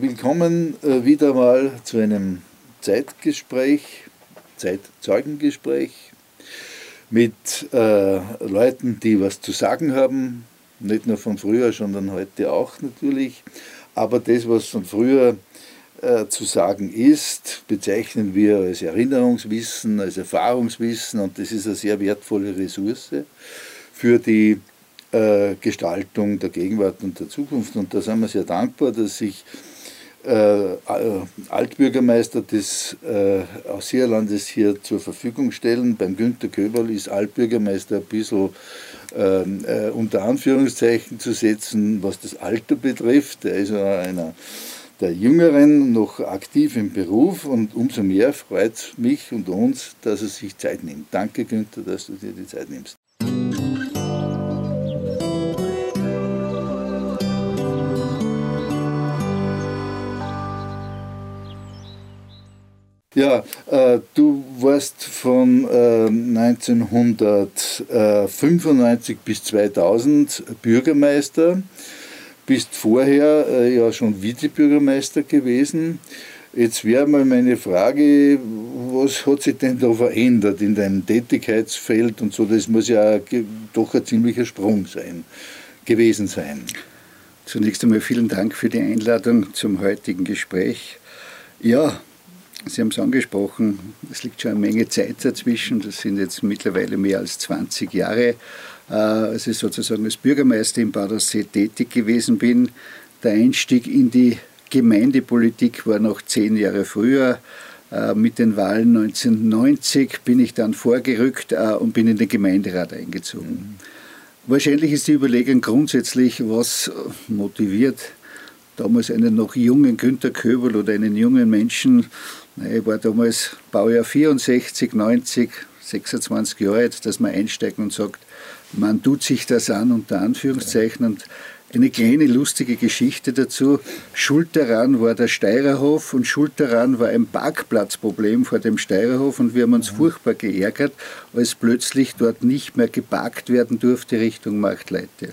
Willkommen äh, wieder mal zu einem Zeitgespräch, Zeitzeugengespräch mit äh, Leuten, die was zu sagen haben, nicht nur von früher, sondern heute auch natürlich. Aber das, was von früher äh, zu sagen ist, bezeichnen wir als Erinnerungswissen, als Erfahrungswissen und das ist eine sehr wertvolle Ressource für die äh, Gestaltung der Gegenwart und der Zukunft. Und da sind wir sehr dankbar, dass sich äh, Altbürgermeister des äh, Ausseerlandes hier zur Verfügung stellen. Beim Günter Köberl ist Altbürgermeister ein bisschen ähm, äh, unter Anführungszeichen zu setzen, was das Alter betrifft. Er ist einer der Jüngeren noch aktiv im Beruf und umso mehr freut mich und uns, dass er sich Zeit nimmt. Danke, Günther, dass du dir die Zeit nimmst. Ja, äh, du warst von äh, 1995 bis 2000 Bürgermeister, bist vorher äh, ja schon Vizebürgermeister gewesen. Jetzt wäre mal meine Frage, was hat sich denn da verändert in deinem Tätigkeitsfeld und so? Das muss ja doch ein ziemlicher Sprung sein, gewesen sein. Zunächst einmal vielen Dank für die Einladung zum heutigen Gespräch. Ja, Sie haben es angesprochen, es liegt schon eine Menge Zeit dazwischen. Das sind jetzt mittlerweile mehr als 20 Jahre, äh, als ich sozusagen als Bürgermeister in Badersee tätig gewesen bin. Der Einstieg in die Gemeindepolitik war noch zehn Jahre früher. Äh, mit den Wahlen 1990 bin ich dann vorgerückt äh, und bin in den Gemeinderat eingezogen. Mhm. Wahrscheinlich ist die Überlegung grundsätzlich, was motiviert damals einen noch jungen Günter Köbel oder einen jungen Menschen ich war damals Baujahr 64, 90, 26 Jahre alt, dass man einsteigt und sagt, man tut sich das an, unter Anführungszeichen. Und eine kleine lustige Geschichte dazu. Schuld daran war der Steirerhof und schuld daran war ein Parkplatzproblem vor dem Steirerhof und wir haben uns furchtbar geärgert, als plötzlich dort nicht mehr geparkt werden durfte Richtung Marktleite.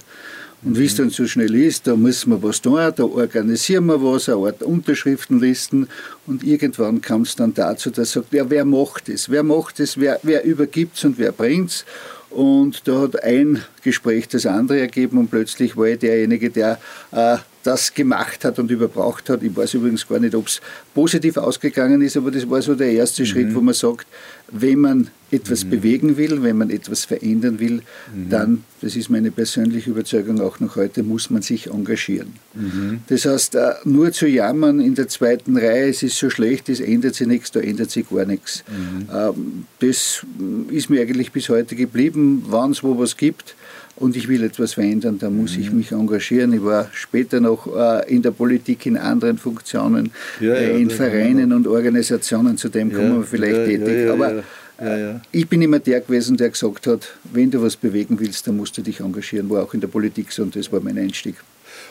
Und wie es dann so schnell ist, da muss man was tun, da organisieren wir was, eine Art Unterschriftenlisten und irgendwann kam es dann dazu, dass sagt, ja, wer macht es? Wer macht es? Wer, wer übergibt es und wer bringt es? Und da hat ein Gespräch das andere ergeben und plötzlich war ich derjenige, der äh, das gemacht hat und überbraucht hat. Ich weiß übrigens gar nicht, ob es positiv ausgegangen ist, aber das war so der erste mhm. Schritt, wo man sagt, wenn man etwas mhm. bewegen will, wenn man etwas verändern will, mhm. dann, das ist meine persönliche Überzeugung auch noch heute, muss man sich engagieren. Mhm. Das heißt, äh, nur zu jammern in der zweiten Reihe, es ist so schlecht, es ändert sich nichts, da ändert sich gar nichts. Mhm. Ähm, das ist mir eigentlich bis heute geblieben, wann es wo was gibt und ich will etwas verändern, da muss mhm. ich mich engagieren. Ich war später noch äh, in der Politik in anderen Funktionen, ja, ja, äh, in Vereinen und Organisationen, zu dem kommen wir vielleicht tätig. Aber äh, ich bin immer der gewesen, der gesagt hat, wenn du was bewegen willst, dann musst du dich engagieren, war auch in der Politik so und das war mein Einstieg.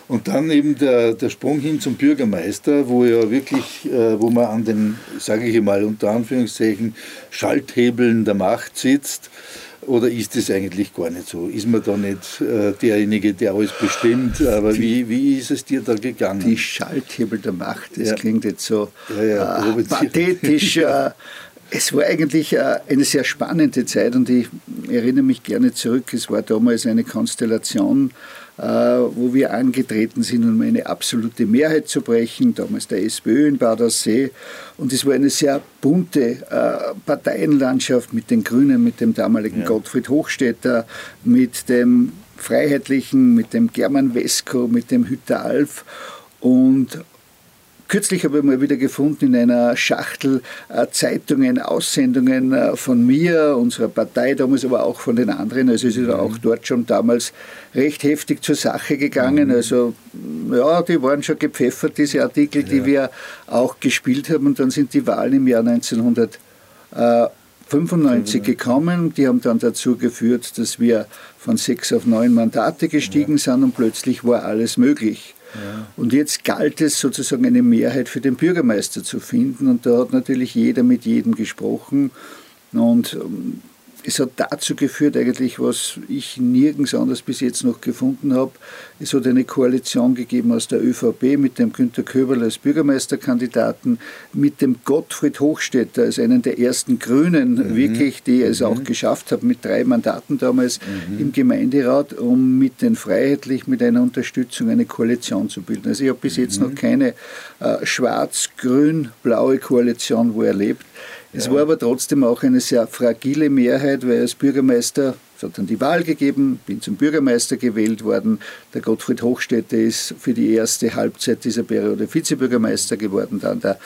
Und dann eben der, der Sprung hin zum Bürgermeister, wo ja wirklich, äh, wo man an den, sage ich mal unter Anführungszeichen, Schalthebeln der Macht sitzt oder ist es eigentlich gar nicht so? Ist man da nicht äh, derjenige, der alles bestimmt? Aber die, wie, wie ist es dir da gegangen? Die Schalthebel der Macht, das ja. klingt jetzt so ja, ja, äh, pathetisch. Es war eigentlich äh, eine sehr spannende Zeit und ich erinnere mich gerne zurück. Es war damals eine Konstellation, äh, wo wir angetreten sind, um eine absolute Mehrheit zu brechen, damals der SPÖ in Badersee. Und es war eine sehr bunte äh, Parteienlandschaft mit den Grünen, mit dem damaligen ja. Gottfried Hochstetter, mit dem Freiheitlichen, mit dem German Wesko, mit dem Hütter Alf. Und Kürzlich habe ich mal wieder gefunden in einer Schachtel äh, Zeitungen, Aussendungen äh, von mir, unserer Partei damals, aber auch von den anderen. Also es ist mhm. auch dort schon damals recht heftig zur Sache gegangen. Mhm. Also ja, die waren schon gepfeffert, diese Artikel, ja. die wir auch gespielt haben. Und dann sind die Wahlen im Jahr 1995 mhm. gekommen. Die haben dann dazu geführt, dass wir von sechs auf neun Mandate gestiegen ja. sind und plötzlich war alles möglich. Und jetzt galt es sozusagen eine Mehrheit für den Bürgermeister zu finden. Und da hat natürlich jeder mit jedem gesprochen. Und ähm, es hat dazu geführt, eigentlich, was ich nirgends anders bis jetzt noch gefunden habe. Es hat eine Koalition gegeben aus der ÖVP mit dem Günter Köberl als Bürgermeisterkandidaten, mit dem Gottfried Hochstetter als einen der ersten Grünen, mhm. wirklich, die es mhm. auch geschafft haben, mit drei Mandaten damals mhm. im Gemeinderat, um mit den Freiheitlich, mit einer Unterstützung eine Koalition zu bilden. Also ich habe bis jetzt noch mhm. keine äh, schwarz-grün-blaue Koalition wo erlebt. Es ja. war aber trotzdem auch eine sehr fragile Mehrheit, weil als Bürgermeister, es hat dann die Wahl gegeben, bin zum Bürgermeister gewählt worden. Der Gottfried Hochstädter ist für die erste Halbzeit dieser Periode Vizebürgermeister geworden, dann der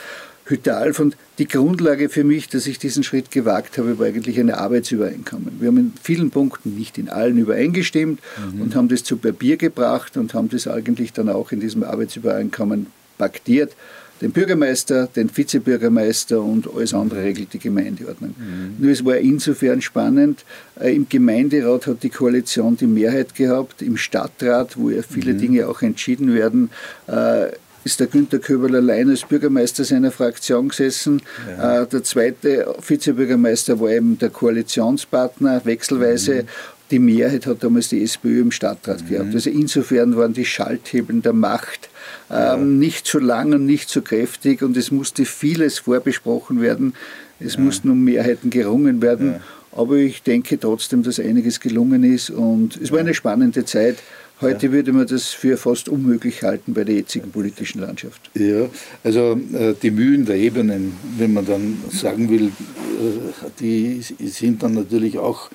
Hütte Alf. Und die Grundlage für mich, dass ich diesen Schritt gewagt habe, war eigentlich eine Arbeitsübereinkommen. Wir haben in vielen Punkten, nicht in allen übereingestimmt mhm. und haben das zu Papier gebracht und haben das eigentlich dann auch in diesem Arbeitsübereinkommen paktiert den Bürgermeister, den Vizebürgermeister und alles andere regelt die Gemeindeordnung. Mhm. Nur es war insofern spannend, äh, im Gemeinderat hat die Koalition die Mehrheit gehabt, im Stadtrat, wo ja viele mhm. Dinge auch entschieden werden, äh, ist der Günter Köberl allein als Bürgermeister seiner Fraktion gesessen. Ja. Äh, der zweite Vizebürgermeister war eben der Koalitionspartner wechselweise. Mhm. Die Mehrheit hat damals die SPÖ im Stadtrat mhm. gehabt. Also insofern waren die Schalthebeln der Macht ähm, nicht so lang und nicht so kräftig und es musste vieles vorbesprochen werden. Es ja. mussten um Mehrheiten gerungen werden. Ja. Aber ich denke trotzdem, dass einiges gelungen ist und es war eine spannende Zeit. Heute ja. würde man das für fast unmöglich halten bei der jetzigen politischen Landschaft. Ja, also äh, die Mühen der Ebenen, wenn man dann sagen will, äh, die sind dann natürlich auch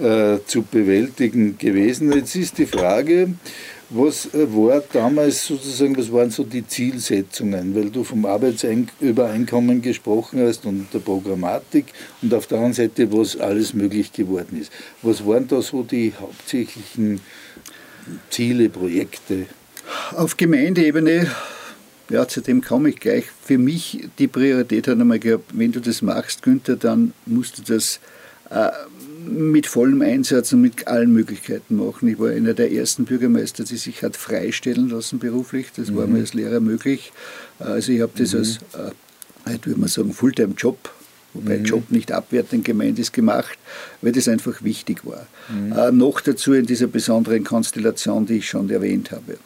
äh, zu bewältigen gewesen. Jetzt ist die Frage, was äh, war damals sozusagen, was waren so die Zielsetzungen? Weil du vom Arbeitsübereinkommen gesprochen hast und der Programmatik und auf der anderen Seite, was alles möglich geworden ist. Was waren da so die hauptsächlichen Ziele, Projekte? Auf Gemeindeebene, ja, zu dem komme ich gleich. Für mich die Priorität hat einmal gehabt, wenn du das machst, Günther, dann musst du das äh, mit vollem Einsatz und mit allen Möglichkeiten machen. Ich war einer der ersten Bürgermeister, die sich hat freistellen lassen beruflich. Das mhm. war mir als Lehrer möglich. Also ich habe das mhm. als, äh, heute würde man sagen, Fulltime-Job wobei mhm. Job nicht abwertend gemeint ist, gemacht, weil das einfach wichtig war. Mhm. Äh, noch dazu in dieser besonderen Konstellation, die ich schon erwähnt habe.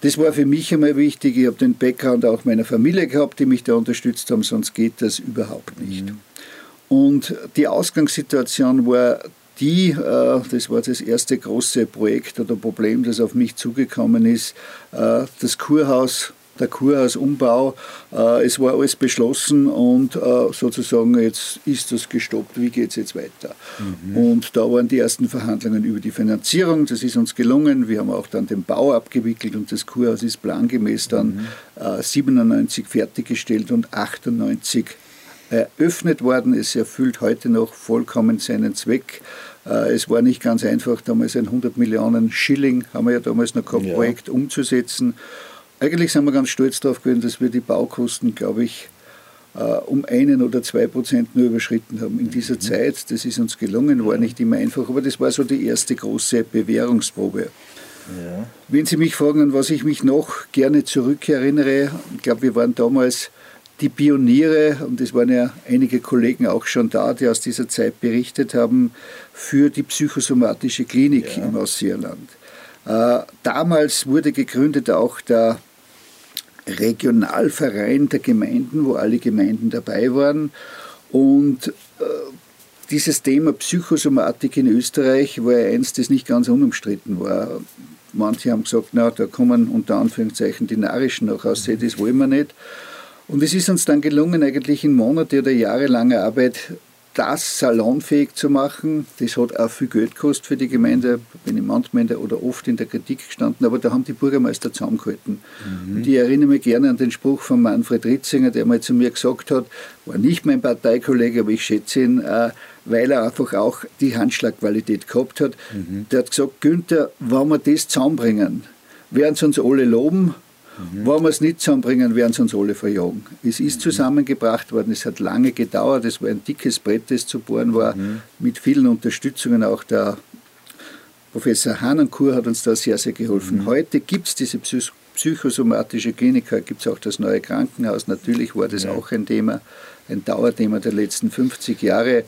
Das war für mich einmal wichtig. Ich habe den Background auch meiner Familie gehabt, die mich da unterstützt haben, sonst geht das überhaupt nicht. Mhm. Und die Ausgangssituation war die, äh, das war das erste große Projekt oder Problem, das auf mich zugekommen ist, äh, das Kurhaus der Kurhausumbau. Äh, es war alles beschlossen und sozusagen jetzt ist das gestoppt. Wie geht es jetzt weiter? Mhm. Und da waren die ersten Verhandlungen über die Finanzierung. Das ist uns gelungen. Wir haben auch dann den Bau abgewickelt und das Kurhaus ist plangemäß dann mhm. 97 fertiggestellt und 98 eröffnet worden. Es erfüllt heute noch vollkommen seinen Zweck. Äh, es war nicht ganz einfach, damals ein 100 Millionen Schilling, haben wir ja damals noch kein ja. Projekt umzusetzen. Eigentlich sind wir ganz stolz darauf gewesen, dass wir die Baukosten, glaube ich, äh, um einen oder zwei Prozent nur überschritten haben in dieser mhm. Zeit. Das ist uns gelungen, war nicht immer einfach, aber das war so die erste große Bewährungsprobe. Ja. Wenn Sie mich fragen, an was ich mich noch gerne zurückerinnere, ich glaube, wir waren damals die Pioniere, und es waren ja einige Kollegen auch schon da, die aus dieser Zeit berichtet haben, für die psychosomatische Klinik ja. im Ostseerland. Äh, damals wurde gegründet auch der Regionalverein der Gemeinden, wo alle Gemeinden dabei waren. Und äh, dieses Thema Psychosomatik in Österreich war ja eins, das nicht ganz unumstritten war. Manche haben gesagt, na, da kommen unter Anführungszeichen die Narischen noch aus, das wollen wir nicht. Und es ist uns dann gelungen, eigentlich in Monate oder jahrelanger Arbeit das salonfähig zu machen. Das hat auch viel Geld gekostet für die Gemeinde, bin ich manchmal oder oft in der Kritik gestanden, aber da haben die Bürgermeister zusammengehalten. Mhm. Und ich erinnere mich gerne an den Spruch von Manfred Ritzinger, der mal zu mir gesagt hat, war nicht mein Parteikollege, aber ich schätze ihn, äh, weil er einfach auch die Handschlagqualität gehabt hat. Mhm. Der hat gesagt, Günther, wenn wir das zusammenbringen, werden sie uns alle loben, Mhm. Wenn wir es nicht zusammenbringen, werden sie uns alle verjagen. Es ist mhm. zusammengebracht worden, es hat lange gedauert, es war ein dickes Brett, das zu bohren war, mhm. mit vielen Unterstützungen auch der Professor Hanankur hat uns da sehr, sehr geholfen. Mhm. Heute gibt es diese Psych psychosomatische Klinik, gibt es auch das neue Krankenhaus. Natürlich war das ja. auch ein Thema, ein Dauerthema der letzten 50 Jahre.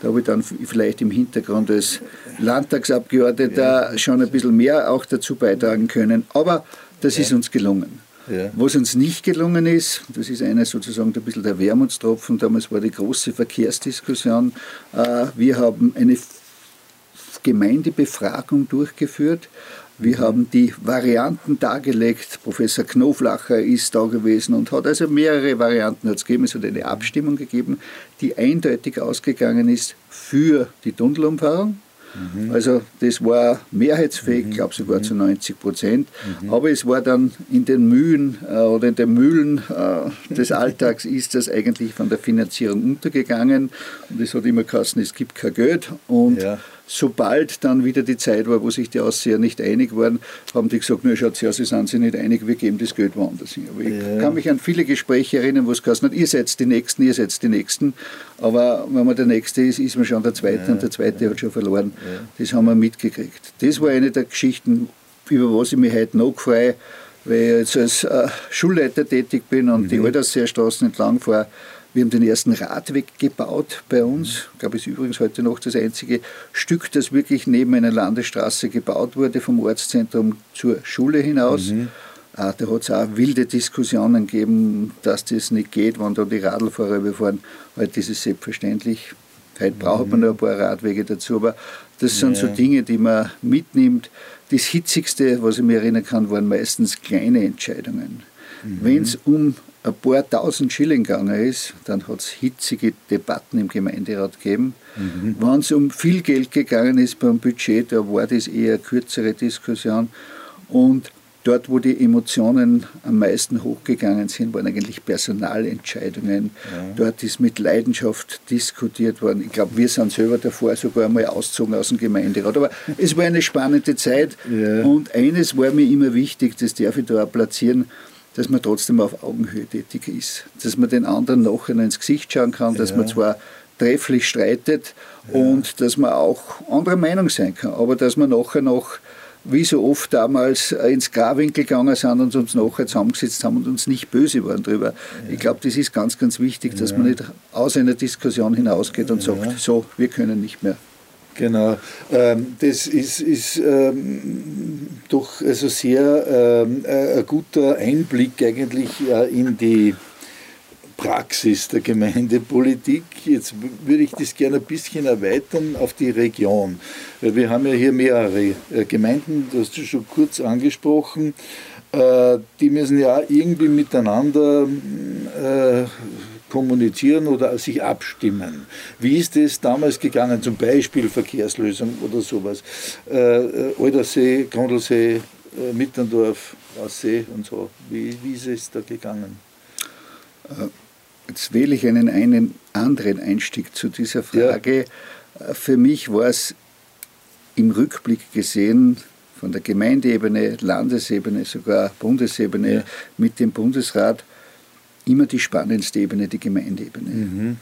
Da habe ich dann vielleicht im Hintergrund als Landtagsabgeordneter ja. schon ein bisschen mehr auch dazu beitragen können. Aber das ja. ist uns gelungen. Ja. Was uns nicht gelungen ist, das ist einer sozusagen ein bisschen der Wermutstropfen, damals war die große Verkehrsdiskussion. Äh, wir haben eine Gemeindebefragung durchgeführt. Wir mhm. haben die Varianten dargelegt. Professor Knoflacher ist da gewesen und hat also mehrere Varianten hat's gegeben. Es hat eine Abstimmung gegeben, die eindeutig ausgegangen ist für die Tunnelumfahrung. Mhm. Also das war mehrheitsfähig, ich mhm. glaube sogar zu 90 Prozent. Mhm. Aber es war dann in den Mühen äh, oder in den Mühlen äh, des Alltags ist das eigentlich von der Finanzierung untergegangen. Und es hat immer geheißen, es gibt kein Geld. Und ja sobald dann wieder die Zeit war, wo sich die Ausseher nicht einig waren, haben die gesagt, na schaut her, sie sind sich nicht einig, wir geben das Geld woanders hin. Aber ich ja. kann mich an viele Gespräche erinnern, wo es geheißen hat, ihr seid die Nächsten, ihr seid die Nächsten. Aber wenn man der Nächste ist, ist man schon der Zweite ja. und der Zweite hat schon verloren. Das haben wir mitgekriegt. Das war eine der Geschichten, über was ich mich heute noch freue, weil ich jetzt als äh, Schulleiter tätig bin und mhm. die Altersseerstraßen entlang fahre wir haben den ersten Radweg gebaut bei uns. Ich glaube, es ist übrigens heute noch das einzige Stück, das wirklich neben einer Landesstraße gebaut wurde, vom Ortszentrum zur Schule hinaus. Mhm. Ah, da hat es auch wilde Diskussionen gegeben, dass das nicht geht, wenn da die Radlfahrer überfahren. Heute ist es selbstverständlich. Heute mhm. braucht man noch ein paar Radwege dazu, aber das sind ja. so Dinge, die man mitnimmt. Das Hitzigste, was ich mir erinnern kann, waren meistens kleine Entscheidungen. Mhm. Wenn es um ein paar tausend Schilling gegangen ist, dann hat es hitzige Debatten im Gemeinderat gegeben. Mhm. Wenn es um viel Geld gegangen ist beim Budget, da war das eher eine kürzere Diskussion. Und dort, wo die Emotionen am meisten hochgegangen sind, waren eigentlich Personalentscheidungen. Ja. Dort ist mit Leidenschaft diskutiert worden. Ich glaube, wir sind selber davor sogar einmal ausgezogen aus dem Gemeinderat. Aber es war eine spannende Zeit. Ja. Und eines war mir immer wichtig, das darf ich da auch platzieren, dass man trotzdem auf Augenhöhe tätig ist. Dass man den anderen nachher ins Gesicht schauen kann, dass ja. man zwar trefflich streitet ja. und dass man auch anderer Meinung sein kann, aber dass man nachher noch wie so oft damals ins Grawinkel gegangen sind und uns nachher zusammengesetzt haben und uns nicht böse waren drüber. Ja. Ich glaube, das ist ganz, ganz wichtig, dass man nicht aus einer Diskussion hinausgeht und sagt, so, wir können nicht mehr. Genau, ähm, das ist, ist ähm, doch also sehr ähm, äh, ein guter Einblick eigentlich äh, in die Praxis der Gemeindepolitik. Jetzt würde ich das gerne ein bisschen erweitern auf die Region. Wir haben ja hier mehrere äh, Gemeinden, das hast du schon kurz angesprochen. Die müssen ja irgendwie miteinander kommunizieren oder sich abstimmen. Wie ist es damals gegangen, zum Beispiel Verkehrslösung oder sowas? Äh, äh Aldersee, Grondelsee, äh, Mitterndorf, Aussee und so. Wie, wie ist es da gegangen? Äh, jetzt wähle ich einen, einen anderen Einstieg zu dieser Frage. Ja. Äh, für mich war es im Rückblick gesehen von der Gemeindeebene, Landesebene, sogar Bundesebene ja. mit dem Bundesrat immer die spannendste Ebene, die Gemeindeebene. Mhm.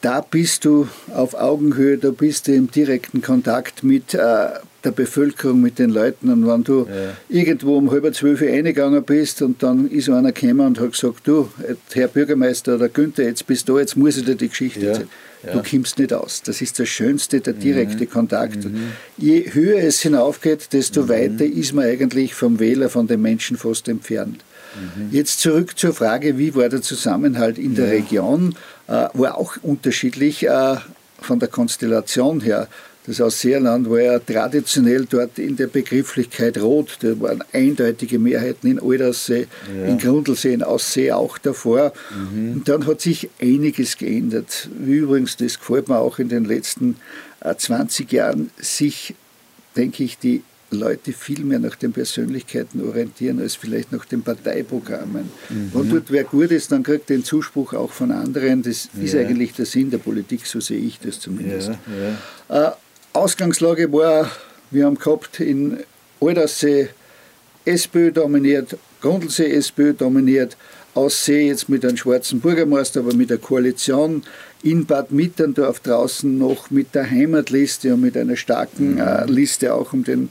Da bist du auf Augenhöhe, da bist du im direkten Kontakt mit äh, der Bevölkerung, mit den Leuten. Und wenn du ja. irgendwo um halb zwölf eingegangen bist und dann ist einer gekommen und hat gesagt, du, Herr Bürgermeister oder Günther, jetzt bist du, jetzt muss ich dir die Geschichte ja. erzählen. Ja. Du kommst nicht aus. Das ist das Schönste, der direkte mhm. Kontakt. Mhm. Je höher es hinaufgeht, desto mhm. weiter ist man eigentlich vom Wähler, von den Menschen fast entfernt. Mhm. Jetzt zurück zur Frage, wie war der Zusammenhalt in der ja. Region? Äh, war auch unterschiedlich äh, von der Konstellation her. Das Ausseerland war ja traditionell dort in der Begrifflichkeit rot. Da waren eindeutige Mehrheiten in Aldersee, ja. in Grundlsee, in Aussee auch davor. Mhm. Und dann hat sich einiges geändert. Übrigens, das gefällt mir auch in den letzten 20 äh, Jahren, sich, denke ich, die Leute viel mehr nach den Persönlichkeiten orientieren als vielleicht nach den Parteiprogrammen. Mhm. Und dort wer gut ist, dann kriegt den Zuspruch auch von anderen. Das ja. ist eigentlich der Sinn der Politik, so sehe ich das zumindest. Ja. Äh, Ausgangslage war, wir haben gehabt in Aldersee SPÖ dominiert, Grundlsee SPÖ dominiert, Aussee jetzt mit einem schwarzen Bürgermeister, aber mit der Koalition in Bad Mitterndorf draußen noch mit der Heimatliste und mit einer starken mhm. äh, Liste auch um den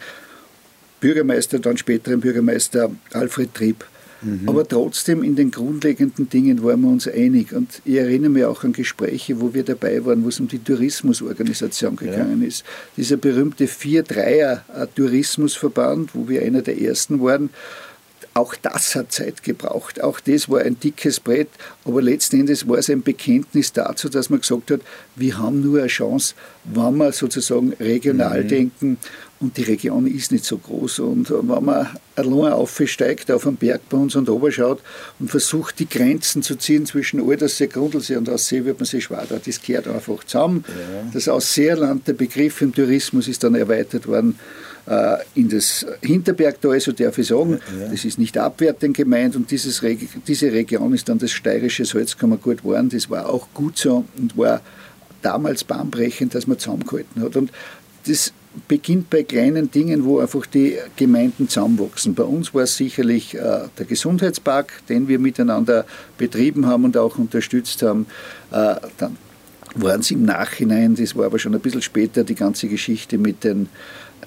Bürgermeister, dann späteren Bürgermeister Alfred Trieb. Mhm. Aber trotzdem in den grundlegenden Dingen waren wir uns einig. Und ich erinnere mich auch an Gespräche, wo wir dabei waren, wo es um die Tourismusorganisation gegangen ja. ist. Dieser berühmte Vier-Dreier-Tourismusverband, wo wir einer der ersten waren, auch das hat Zeit gebraucht. Auch das war ein dickes Brett. Aber letzten Endes war es ein Bekenntnis dazu, dass man gesagt hat, wir haben nur eine Chance, wenn wir sozusagen regional mhm. denken. Und die Region ist nicht so groß. Und wenn man allein aufsteigt auf einen Berg bei uns und schaut und versucht, die Grenzen zu ziehen zwischen Aldersee, Grundlsee und Aussee, wird man sich schwer da. Das gehört einfach zusammen. Ja. Das Ausseerland, der Begriff im Tourismus ist dann erweitert worden äh, in das Hinterbergtal, so darf ich sagen. Ja. Das ist nicht abwertend gemeint und dieses, diese Region ist dann das steirische Salzkammergut geworden. Das war auch gut so und war damals bahnbrechend, dass man zusammengehalten hat. Und das beginnt bei kleinen Dingen, wo einfach die Gemeinden zusammenwachsen. Bei uns war es sicherlich äh, der Gesundheitspark, den wir miteinander betrieben haben und auch unterstützt haben. Äh, dann waren es im Nachhinein, das war aber schon ein bisschen später, die ganze Geschichte mit den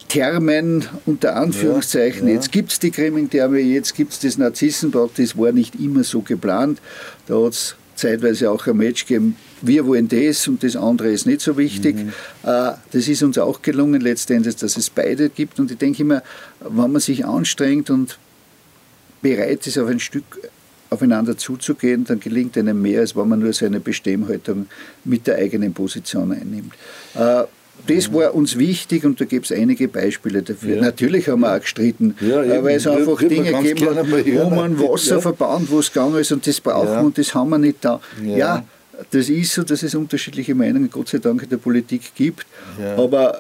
Thermen unter Anführungszeichen. Ja, ja. Jetzt gibt es die Grimming-Therme, jetzt gibt es das Narzissenbad, das war nicht immer so geplant. Da hat es zeitweise auch ein Match gegeben, wir wollen das und das andere ist nicht so wichtig. Mhm. Äh, das ist uns auch gelungen letztendlich, dass es beide gibt. Und ich denke immer, wenn man sich anstrengt und bereit ist, auf ein Stück aufeinander zuzugehen, dann gelingt einem mehr, als wenn man nur seine Bestimmhaltung mit der eigenen Position einnimmt. Äh, das war uns wichtig und da gibt es einige Beispiele dafür. Ja. Natürlich haben wir auch gestritten, ja, äh, weil es einfach Dinge gegeben hat, wo man Wasser ja. verbaut, wo es gegangen ist und das brauchen wir und das haben wir nicht da. Ja. Das ist so, dass es unterschiedliche Meinungen Gott sei Dank in der Politik gibt, aber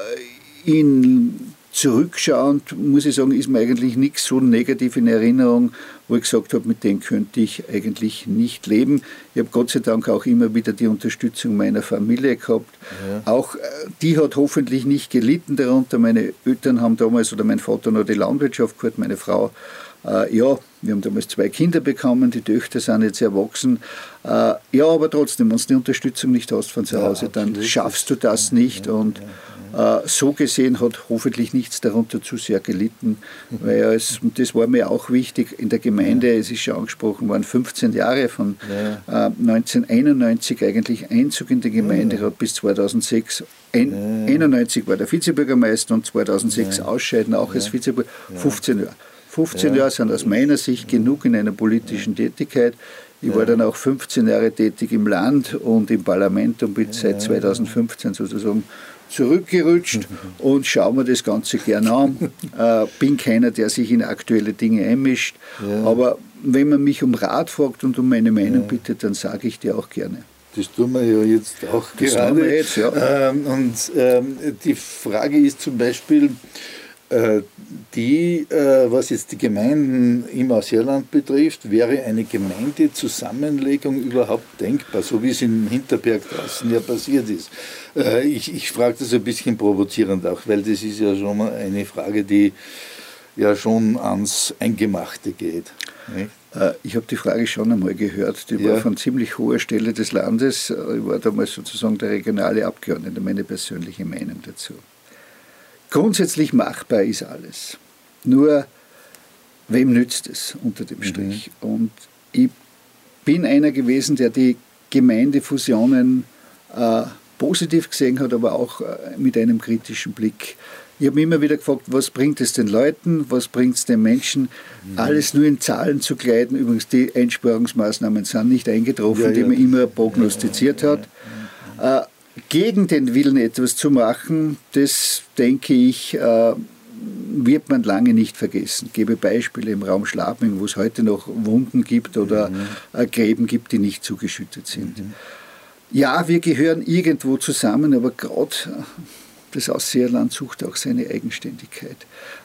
in zurückschauend muss ich sagen, ist mir eigentlich nichts so negativ in Erinnerung, wo ich gesagt habe, mit dem könnte ich eigentlich nicht leben. Ich habe Gott sei Dank auch immer wieder die Unterstützung meiner Familie gehabt. Ja. Auch äh, die hat hoffentlich nicht gelitten darunter. Meine Eltern haben damals, oder mein Vater noch die Landwirtschaft gehört, meine Frau. Äh, ja, wir haben damals zwei Kinder bekommen, die Töchter sind jetzt erwachsen. Äh, ja, aber trotzdem, wenn du die Unterstützung nicht hast von zu Hause, ja, dann schaffst du das nicht. Ja, und äh, so gesehen hat hoffentlich nichts darunter zu sehr gelitten, weil es, und das war mir auch wichtig, in der Gemeinde, es ist schon angesprochen worden, 15 Jahre von ja. 1991 eigentlich Einzug in die Gemeinde ja. bis 2006. Ein, ja. 91 war der Vizebürgermeister und 2006 ausscheiden, auch als Vizebürgermeister, 15 Jahre. 15 Jahre sind aus meiner Sicht genug in einer politischen Tätigkeit. Ich war dann auch 15 Jahre tätig im Land und im Parlament und bin seit 2015 sozusagen zurückgerutscht und schaue mir das Ganze gerne an. Äh, bin keiner, der sich in aktuelle Dinge einmischt. Ja. Aber wenn man mich um Rat fragt und um meine Meinung ja. bittet, dann sage ich dir auch gerne. Das tun wir ja jetzt auch das gerade. Jetzt, ja. Ähm, und ähm, die Frage ist zum Beispiel, die, äh, was jetzt die Gemeinden im Ausseerland betrifft, wäre eine Gemeindezusammenlegung überhaupt denkbar, so wie es in Hinterberg draußen ja passiert ist. Äh, ich, ich frage das ein bisschen provozierend auch, weil das ist ja schon eine Frage, die ja schon ans Eingemachte geht. Nicht? Ich habe die Frage schon einmal gehört. Die ja. war von ziemlich hoher Stelle des Landes. Ich war damals sozusagen der regionale Abgeordnete, meine persönliche Meinung dazu. Grundsätzlich machbar ist alles. Nur, wem nützt es unter dem mhm. Strich? Mhm. Und ich bin einer gewesen, der die Gemeindefusionen äh, positiv gesehen hat, aber auch äh, mit einem kritischen Blick. Ich habe mich immer wieder gefragt, was bringt es den Leuten, was bringt es den Menschen, mhm. alles nur in Zahlen zu kleiden. Übrigens, die Einsparungsmaßnahmen sind nicht eingetroffen, ja, ja. die man immer prognostiziert ja, hat. Äh, gegen den Willen etwas zu machen, das denke ich, äh, wird man lange nicht vergessen. Ich gebe Beispiele im Raum Schlabing, wo es heute noch Wunden gibt oder mhm. Äh, Gräben gibt, die nicht zugeschüttet sind. Mhm. Ja, wir gehören irgendwo zusammen, aber gerade das Ausseerland sucht auch seine Eigenständigkeit.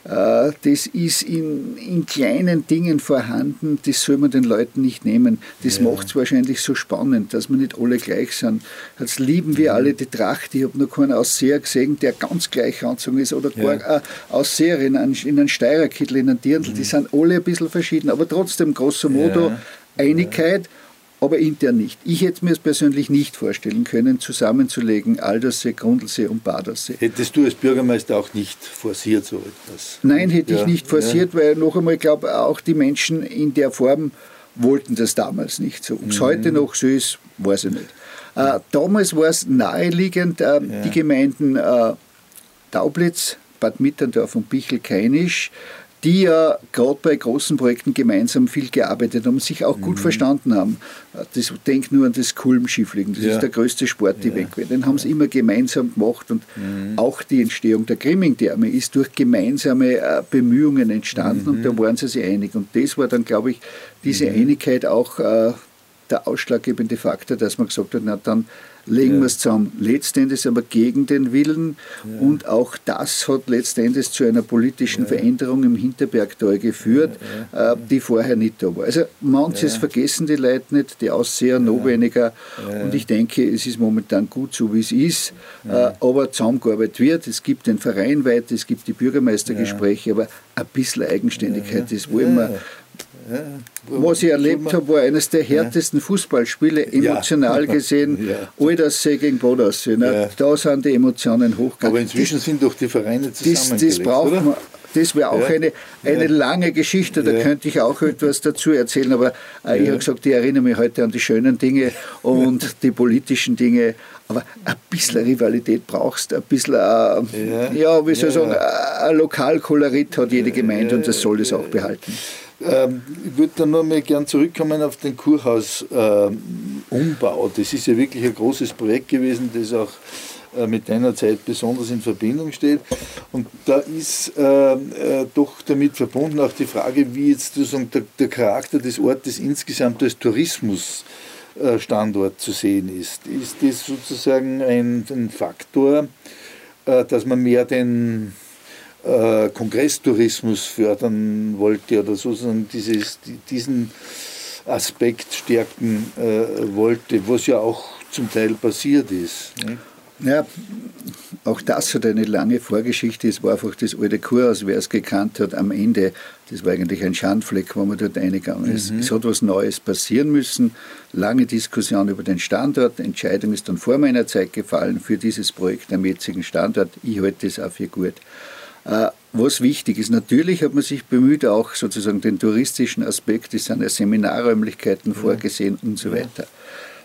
Äh, das ist in, in kleinen Dingen vorhanden, das soll man den Leuten nicht nehmen. Das ja. macht es wahrscheinlich so spannend, dass wir nicht alle gleich sind. Jetzt lieben wir alle die Tracht. Ich habe noch keinen Ausseher gesehen, der ganz gleich anzogen ist oder ja. gar äh, Ausseher in einen Steirerkittel, in einen Dirndl. Mhm. Die sind alle ein bisschen verschieden, aber trotzdem grosso modo ja. Einigkeit. Aber intern nicht. Ich hätte mir es persönlich nicht vorstellen können, zusammenzulegen Aldersee, Grundlsee und Badersee. Hättest du als Bürgermeister auch nicht forciert so etwas? Nein, hätte ja, ich nicht forciert, ja. weil noch einmal, ich glaube, auch die Menschen in der Form wollten das damals nicht so. Ob es mhm. heute noch so ist, weiß ich nicht. Äh, damals war es naheliegend, äh, ja. die Gemeinden äh, Taublitz, Bad Mitterndorf und Bichl-Keinisch die ja gerade bei großen Projekten gemeinsam viel gearbeitet haben, sich auch gut mhm. verstanden haben. Das, denk nur an das Kulm-Skifliegen, das ja. ist der größte Sport-Event. Ja. Den haben sie immer gemeinsam gemacht und mhm. auch die Entstehung der Grimming-Therme ist durch gemeinsame äh, Bemühungen entstanden mhm. und da waren sie sich einig. Und das war dann, glaube ich, diese mhm. Einigkeit auch äh, der ausschlaggebende Faktor, dass man gesagt hat, na dann legen ja. wir es zusammen. Letztendlich aber gegen den Willen ja. und auch das hat letztendlich zu einer politischen ja. Veränderung im Hinterbergtal geführt, äh, die vorher nicht da war. Also manches vergessen die Leute nicht, die Ausseher noch weniger und ich denke, es ist momentan gut so, wie es ist, äh, aber zusammengearbeitet wird. Es gibt den Verein weiter, es gibt die Bürgermeistergespräche, aber ein bisschen Eigenständigkeit, das wollen wir Was ich erlebt habe, war eines der härtesten Fußballspiele, emotional ja. gesehen. Ja. Aldersee gegen Bodersee. Ne? Da sind die Emotionen hochgegangen. Aber inzwischen sind doch die Vereine zusammengelegt, Das, das braucht oder? man. Das wäre auch eine, eine lange Geschichte, da könnte ich auch etwas dazu erzählen, aber äh, ich habe gesagt, ich erinnere mich heute an die schönen Dinge und die politischen Dinge, aber ein bisschen Rivalität brauchst, ein bisschen, äh, ja. wie soll ich sagen, ein Lokalkolorit hat jede Gemeinde und das soll es auch behalten. Ähm, ich würde dann nur mal gern zurückkommen auf den Kurhausumbau. Ähm, das ist ja wirklich ein großes Projekt gewesen, das auch äh, mit deiner Zeit besonders in Verbindung steht. Und da ist äh, äh, doch damit verbunden auch die Frage, wie jetzt sozusagen der, der Charakter des Ortes insgesamt als Tourismusstandort zu sehen ist. Ist das sozusagen ein, ein Faktor, äh, dass man mehr den äh, Kongresstourismus fördern wollte oder sozusagen dieses, diesen Aspekt stärken äh, wollte, was ja auch zum Teil passiert ist. Ne? Ja, auch das hat eine lange Vorgeschichte. Es war einfach das alte Kurhaus, wer es gekannt hat, am Ende, das war eigentlich ein Schandfleck, wo man dort eingegangen ist. Mhm. Es hat was Neues passieren müssen. Lange Diskussion über den Standort. Entscheidung ist dann vor meiner Zeit gefallen für dieses Projekt am jetzigen Standort. Ich halte das auch für gut. Äh, was wichtig ist, natürlich hat man sich bemüht, auch sozusagen den touristischen Aspekt, es sind ja Seminarräumlichkeiten vorgesehen und so weiter.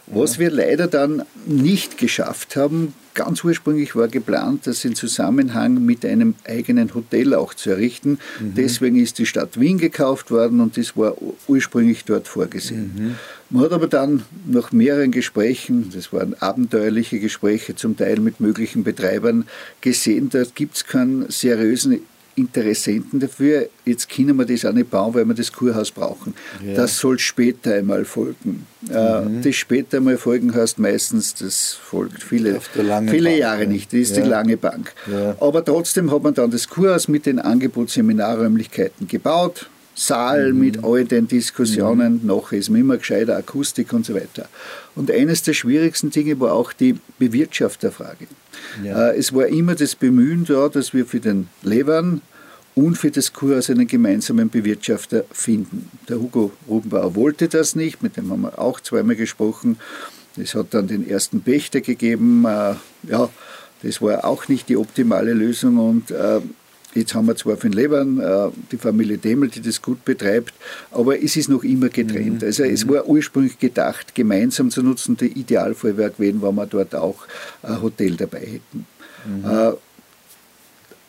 Was wir leider dann nicht geschafft haben, ganz ursprünglich war geplant, das in Zusammenhang mit einem eigenen Hotel auch zu errichten. Mhm. Deswegen ist die Stadt Wien gekauft worden und das war ursprünglich dort vorgesehen. Mhm. Man hat aber dann nach mehreren Gesprächen, das waren abenteuerliche Gespräche zum Teil mit möglichen Betreibern, gesehen, da gibt es keinen seriösen Interessenten dafür. Jetzt können wir das auch nicht bauen, weil wir das Kurhaus brauchen. Ja. Das soll später einmal folgen. Äh, mhm. Das später einmal folgen heißt meistens, das folgt viele, viele Bank, Jahre nicht. Das ist ja. die lange Bank. Ja. Aber trotzdem hat man dann das Kurhaus mit den Angebotsseminarräumlichkeiten gebaut. Saal mhm. mit all den Diskussionen, mhm. noch ist man immer gescheiter Akustik und so weiter. Und eines der schwierigsten Dinge war auch die Bewirtschafterfrage. Ja. Äh, es war immer das Bemühen da, dass wir für den Levern und für das Kurhaus einen gemeinsamen Bewirtschafter finden. Der Hugo Rubenbauer wollte das nicht, mit dem haben wir auch zweimal gesprochen. Es hat dann den ersten Pächter gegeben. Äh, ja, das war auch nicht die optimale Lösung und äh, Jetzt haben wir zwar für den Lebern äh, die Familie Demel, die das gut betreibt, aber es ist noch immer getrennt. Mhm. Also es mhm. war ursprünglich gedacht, gemeinsam zu nutzen. Der Idealfall wäre gewesen, wenn wir dort auch ein Hotel dabei hätten. Mhm. Äh,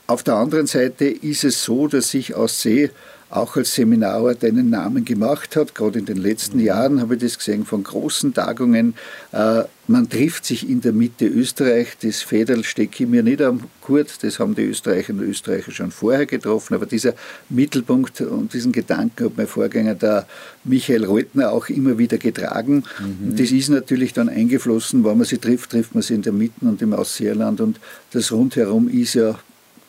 auf der anderen Seite ist es so, dass ich aus See auch als Seminarort einen Namen gemacht hat. Gerade in den letzten mhm. Jahren habe ich das gesehen von großen Tagungen. Äh, man trifft sich in der Mitte Österreich. Das Federl stecke ich mir nicht am Kurt. Das haben die Österreicherinnen und Österreicher schon vorher getroffen. Aber dieser Mittelpunkt und diesen Gedanken hat mein Vorgänger, der Michael Reutner, auch immer wieder getragen. Mhm. Und das ist natürlich dann eingeflossen. Wenn man sie trifft, trifft man sie in der Mitte und im Ausseerland. Und das rundherum ist ja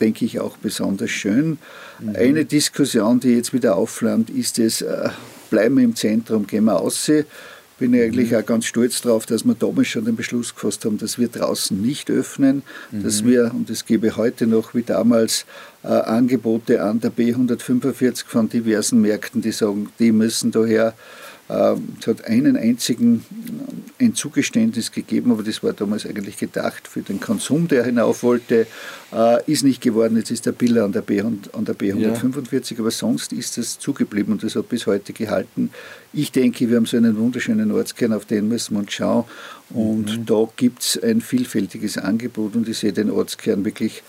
denke ich, auch besonders schön. Mhm. Eine Diskussion, die jetzt wieder aufflammt, ist es, äh, bleiben wir im Zentrum, gehen wir aus. Bin mhm. eigentlich auch ganz stolz darauf, dass wir damals schon den Beschluss gefasst haben, dass wir draußen nicht öffnen, mhm. dass wir, und es gebe heute noch wie damals, äh, Angebote an der B145 von diversen Märkten, die sagen, die müssen daher es hat einen einzigen ein Zugeständnis gegeben, aber das war damals eigentlich gedacht für den Konsum, der hinauf wollte, äh, ist nicht geworden. Jetzt ist der Biller an der, B, an der B145, ja. aber sonst ist das zugeblieben und das hat bis heute gehalten. Ich denke, wir haben so einen wunderschönen Ortskern, auf den müssen wir uns schauen und mhm. da gibt es ein vielfältiges Angebot und ich sehe den Ortskern wirklich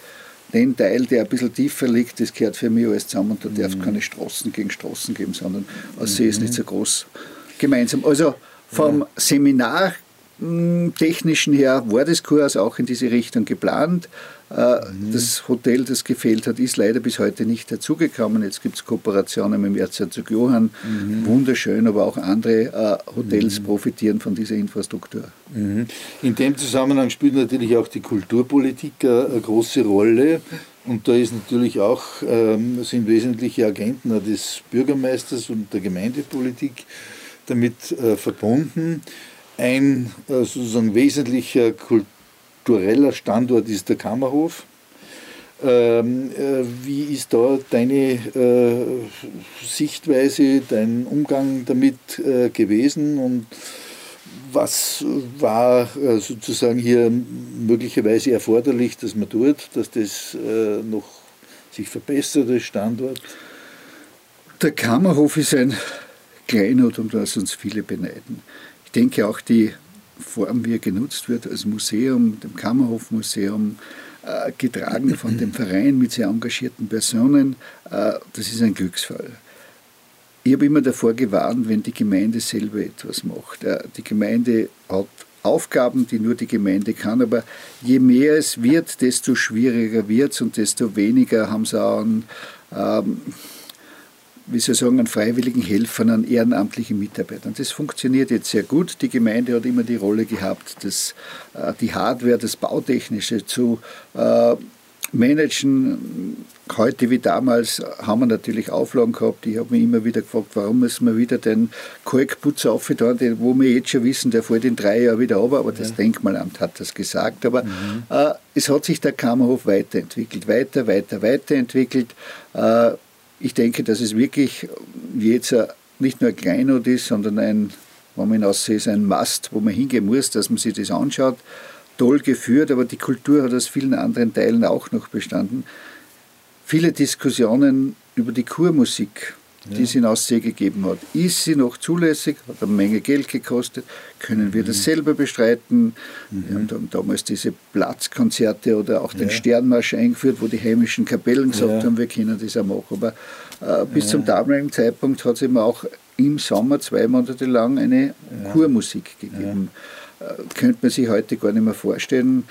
den Teil, der ein bisschen tiefer liegt, das gehört für mich alles zusammen und da darf es mhm. keine Straßen gegen Straßen geben, sondern als See ist nicht so groß gemeinsam. Also vom ja. Seminar technischen her war das Kurs auch in diese Richtung geplant. Äh, mhm. Das Hotel, das gefehlt hat, ist leider bis heute nicht dazugekommen. Jetzt gibt es Kooperationen mit dem Erzherzog Johann, mhm. wunderschön, aber auch andere äh, Hotels mhm. profitieren von dieser Infrastruktur. Mhm. In dem Zusammenhang spielt natürlich auch die Kulturpolitik eine, eine große Rolle. Und da ist natürlich auch, ähm, sind wesentliche Agenten des Bürgermeisters und der Gemeindepolitik damit äh, verbunden. Ein äh, sozusagen wesentlicher kultureller Standort ist der Kammerhof. Ähm, äh, wie ist da deine äh, Sichtweise, dein Umgang damit äh, gewesen und was war äh, sozusagen hier möglicherweise erforderlich, dass man tut, dass das noch sich verbessert, das Standort? Der Kammerhof ist ein Kleinod, um das uns viele beneiden. Ich denke auch die Form, wie er genutzt wird als Museum, dem Kammerhofmuseum, äh, getragen von dem Verein mit sehr engagierten Personen, äh, das ist ein Glücksfall. Ich habe immer davor gewarnt, wenn die Gemeinde selber etwas macht. Äh, die Gemeinde hat Aufgaben, die nur die Gemeinde kann, aber je mehr es wird, desto schwieriger wird es und desto weniger haben sie auch einen, ähm, wie soll ich sagen, an freiwilligen Helfern, an ehrenamtlichen Mitarbeitern. Das funktioniert jetzt sehr gut. Die Gemeinde hat immer die Rolle gehabt, das, äh, die Hardware, das Bautechnische zu äh, managen. Heute wie damals haben wir natürlich Auflagen gehabt. Ich habe mich immer wieder gefragt, warum müssen wir wieder den Kalkputzer aufgetan, wo wir jetzt schon wissen, der fällt in drei Jahren wieder runter, aber ja. das Denkmalamt hat das gesagt. Aber mhm. äh, es hat sich der Kammerhof weiterentwickelt, weiter, weiter, weiterentwickelt. Äh, ich denke, dass es wirklich jetzt nicht nur ein Kleinod ist, sondern ein, wenn man aussieht, ein Mast, wo man hingehen muss, dass man sich das anschaut. Toll geführt, aber die Kultur hat aus vielen anderen Teilen auch noch bestanden. Viele Diskussionen über die Kurmusik die es in Aussee gegeben hat. Ist sie noch zulässig? Hat eine Menge Geld gekostet? Können wir das mhm. selber bestreiten? Mhm. Wir haben damals diese Platzkonzerte oder auch den. Sternmarsch eingeführt, wo die heimischen Kapellen gesagt haben, wir können das auch machen. Aber äh, bis zum damaligen Zeitpunkt hat es eben auch im Sommer zwei Monate lang eine Kurmusik gegeben. Äh, könnte man sich heute gar nicht mehr vorstellen.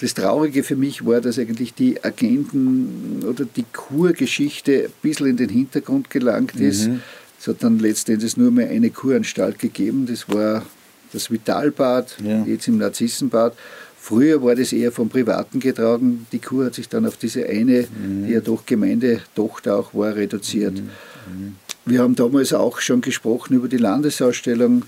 Das Traurige für mich war, dass eigentlich die Agenten oder die Kurgeschichte ein bisschen in den Hintergrund gelangt ist. Mhm. Es hat dann letztendlich nur mehr eine Kuranstalt gegeben, das war das Vitalbad, ja. jetzt im Narzissenbad. Früher war das eher vom Privaten getragen. Die Kur hat sich dann auf diese eine, mhm. die ja doch Gemeindetochter auch war, reduziert. Mhm. Wir haben damals auch schon gesprochen über die Landesausstellung.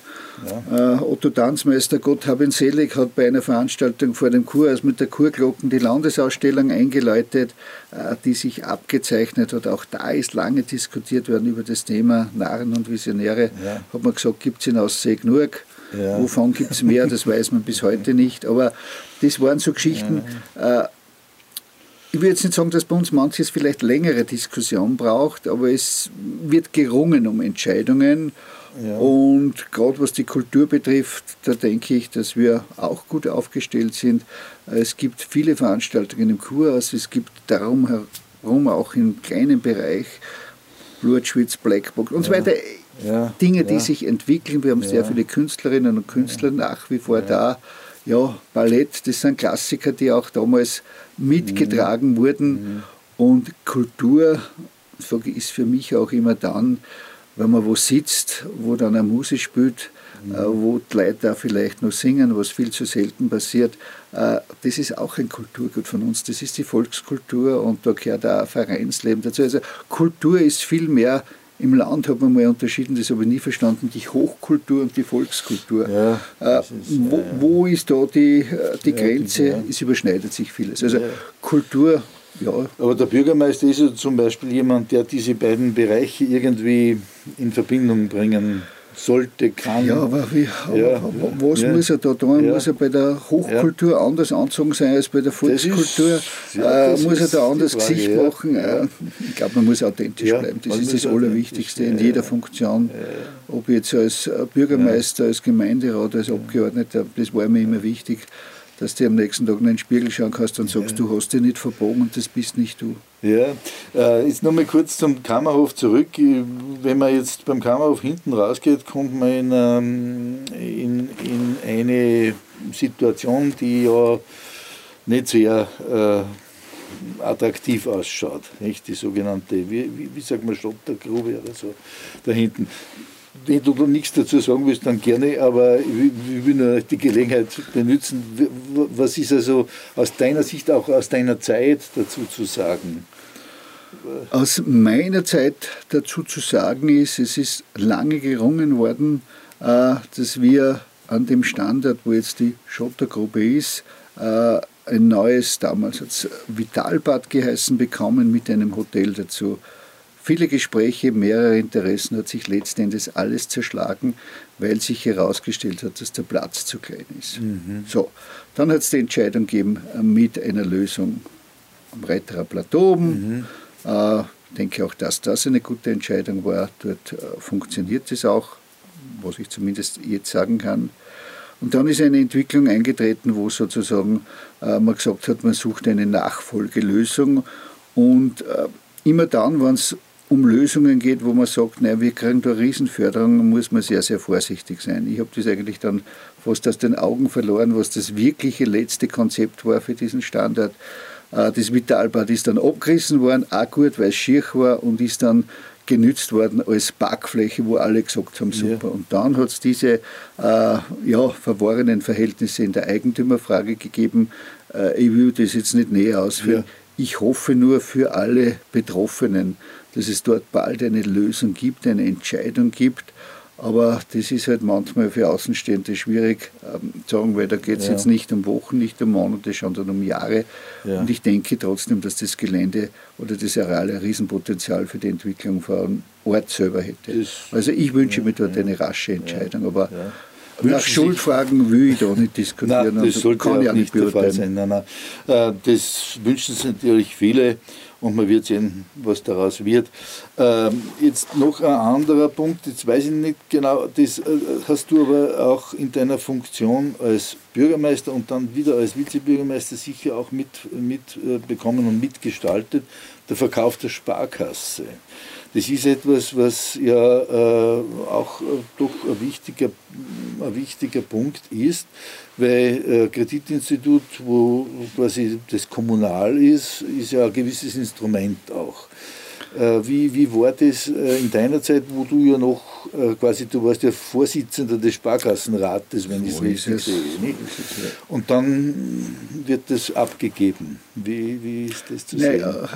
Ja. Äh, Otto Tanzmeister, Gott hab ihn selig, hat bei einer Veranstaltung vor dem Kurhaus mit der Kurglocken die Landesausstellung eingeläutet, äh, die sich abgezeichnet hat. Auch da ist lange diskutiert worden über das Thema Narren und Visionäre. Ja. Hat man gesagt, gibt es in Aussee genug. Ja. Wovon gibt es mehr, das weiß man bis heute nicht. Aber das waren so Geschichten. Ja. Ich würde jetzt nicht sagen, dass bei uns manches vielleicht längere Diskussion braucht, aber es wird gerungen um Entscheidungen. Ja. Und gerade was die Kultur betrifft, da denke ich, dass wir auch gut aufgestellt sind. Es gibt viele Veranstaltungen im Kurhaus, es gibt darum herum auch im kleinen Bereich Blutschwitz, Blackbox und ja. so weiter. Ja. Dinge, die sich entwickeln. Wir haben sehr viele Künstlerinnen und Künstler nach wie vor da ja, Ballett, das sind Klassiker, die auch damals mitgetragen mhm. wurden. Mhm. Und Kultur ist für mich auch immer dann, wenn man wo sitzt, wo dann eine Musik spielt, mhm. äh, wo die Leute da vielleicht noch singen, was viel zu selten passiert. Äh, das ist auch ein Kulturgut von uns. Das ist die Volkskultur und da gehört auch ein Vereinsleben dazu. Also Kultur ist viel mehr im Land hat man mal unterschieden, das habe ich nie verstanden, die Hochkultur und die Volkskultur. Ja, äh, ist, wo, wo, ist da die, äh, die Grenze? Ja. Es überschneidet sich vieles. Also Kultur, ja. Aber der Bürgermeister ist ja zum Beispiel jemand, der diese beiden Bereiche irgendwie in Verbindung bringen sollte, kann. Ja, aber, wie, ja, was ja, muss er da tun? Ja, muss er bei der Hochkultur anders anzogen sein als bei der Volkskultur? Ist, äh, muss er da anders Frage, Gesicht machen? Äh, ich glaube, man muss authentisch bleiben. Das ist das Allerwichtigste in jeder Funktion. Ob jetzt als Bürgermeister, als Gemeinderat, als Abgeordneter, das war mir immer wichtig dass du am nächsten Tag in den Spiegel schauen kannst und sagst, du hast dich nicht verbogen und das bist nicht du. Ja, äh, jetzt nochmal kurz zum Kammerhof zurück. Wenn man jetzt beim Kammerhof hinten rausgeht, kommt man in, ähm, in, in eine Situation, die ja nicht sehr äh, attraktiv ausschaut. Nicht? Die sogenannte, wie, wie, wie sagt man, Schottergrube oder so da hinten wenn du nichts dazu sagen willst, dann gerne, aber ich will nur die Gelegenheit benutzen. Was ist also aus deiner Sicht, auch aus deiner Zeit dazu zu sagen? Aus meiner Zeit dazu zu sagen ist, es ist lange gerungen worden, äh, dass wir an dem Standort, wo jetzt die Schottergruppe ist, äh, ein neues, damals hat es Vitalbad geheißen, bekommen mit einem Hotel dazu. Viele Gespräche, mehrere Interessen hat sich letztendlich alles zerschlagen, weil sich herausgestellt hat, dass der Platz zu klein ist. Mhm. So, dann hat es die Entscheidung gegeben äh, mit einer Lösung am Reiterer Plateau oben. Mhm. Äh, ich denke auch, dass das eine gute Entscheidung war. Dort äh, funktioniert es auch, was ich zumindest jetzt sagen kann. Und dann ist eine Entwicklung eingetreten, wo sozusagen äh, man gesagt hat, man sucht eine Nachfolgelösung. Und äh, immer dann, wenn es um Lösungen geht, wo man sagt, nein, wir kriegen da Riesenförderung, muss man sehr, sehr vorsichtig sein. Ich habe das eigentlich dann fast aus den Augen verloren, was das wirkliche letzte Konzept war für diesen Standard. Äh, das Vitalbad ist dann abgerissen worden, auch gut, weil es schier war und ist dann genützt worden als Parkfläche, wo alle gesagt haben, super. Ja. Und dann hat es diese äh, ja, verworrenen Verhältnisse in der Eigentümerfrage gegeben. Äh, ich will das jetzt nicht näher ausführen. Ja. Ich hoffe nur für alle Betroffenen, dass es dort bald eine Lösung gibt, eine Entscheidung gibt. Aber das ist halt manchmal für Außenstehende schwierig ähm, zu sagen, weil da geht es ja. jetzt nicht um Wochen, nicht um Monate, sondern um Jahre. Ja. Und ich denke trotzdem, dass das Gelände oder das Areal ein Riesenpotenzial für die Entwicklung von Ort selber hätte. Das, also ich wünsche ja, mir dort eine rasche Entscheidung. Aber nach Schuldfragen will ich da nicht diskutieren. Nein, das sollte kann auch nicht der Fall sein. Nein, nein. Äh, das wünschen sich natürlich viele und man wird sehen, was daraus wird. Ähm, jetzt noch ein anderer Punkt, jetzt weiß ich nicht genau, das äh, hast du aber auch in deiner Funktion als Bürgermeister und dann wieder als Vizebürgermeister sicher auch mitbekommen mit, äh, und mitgestaltet, der Verkauf der Sparkasse. Das ist etwas, was ja äh, auch äh, doch ein wichtiger, ein wichtiger Punkt ist, weil äh, Kreditinstitut, wo quasi das kommunal ist, ist ja ein gewisses Instrument auch. Äh, wie, wie war das äh, in deiner Zeit, wo du ja noch äh, quasi, du warst ja Vorsitzender des Sparkassenrates, wenn ich es richtig sehe. Nicht? Und dann wird das abgegeben. Wie, wie ist das zu sehen? Naja,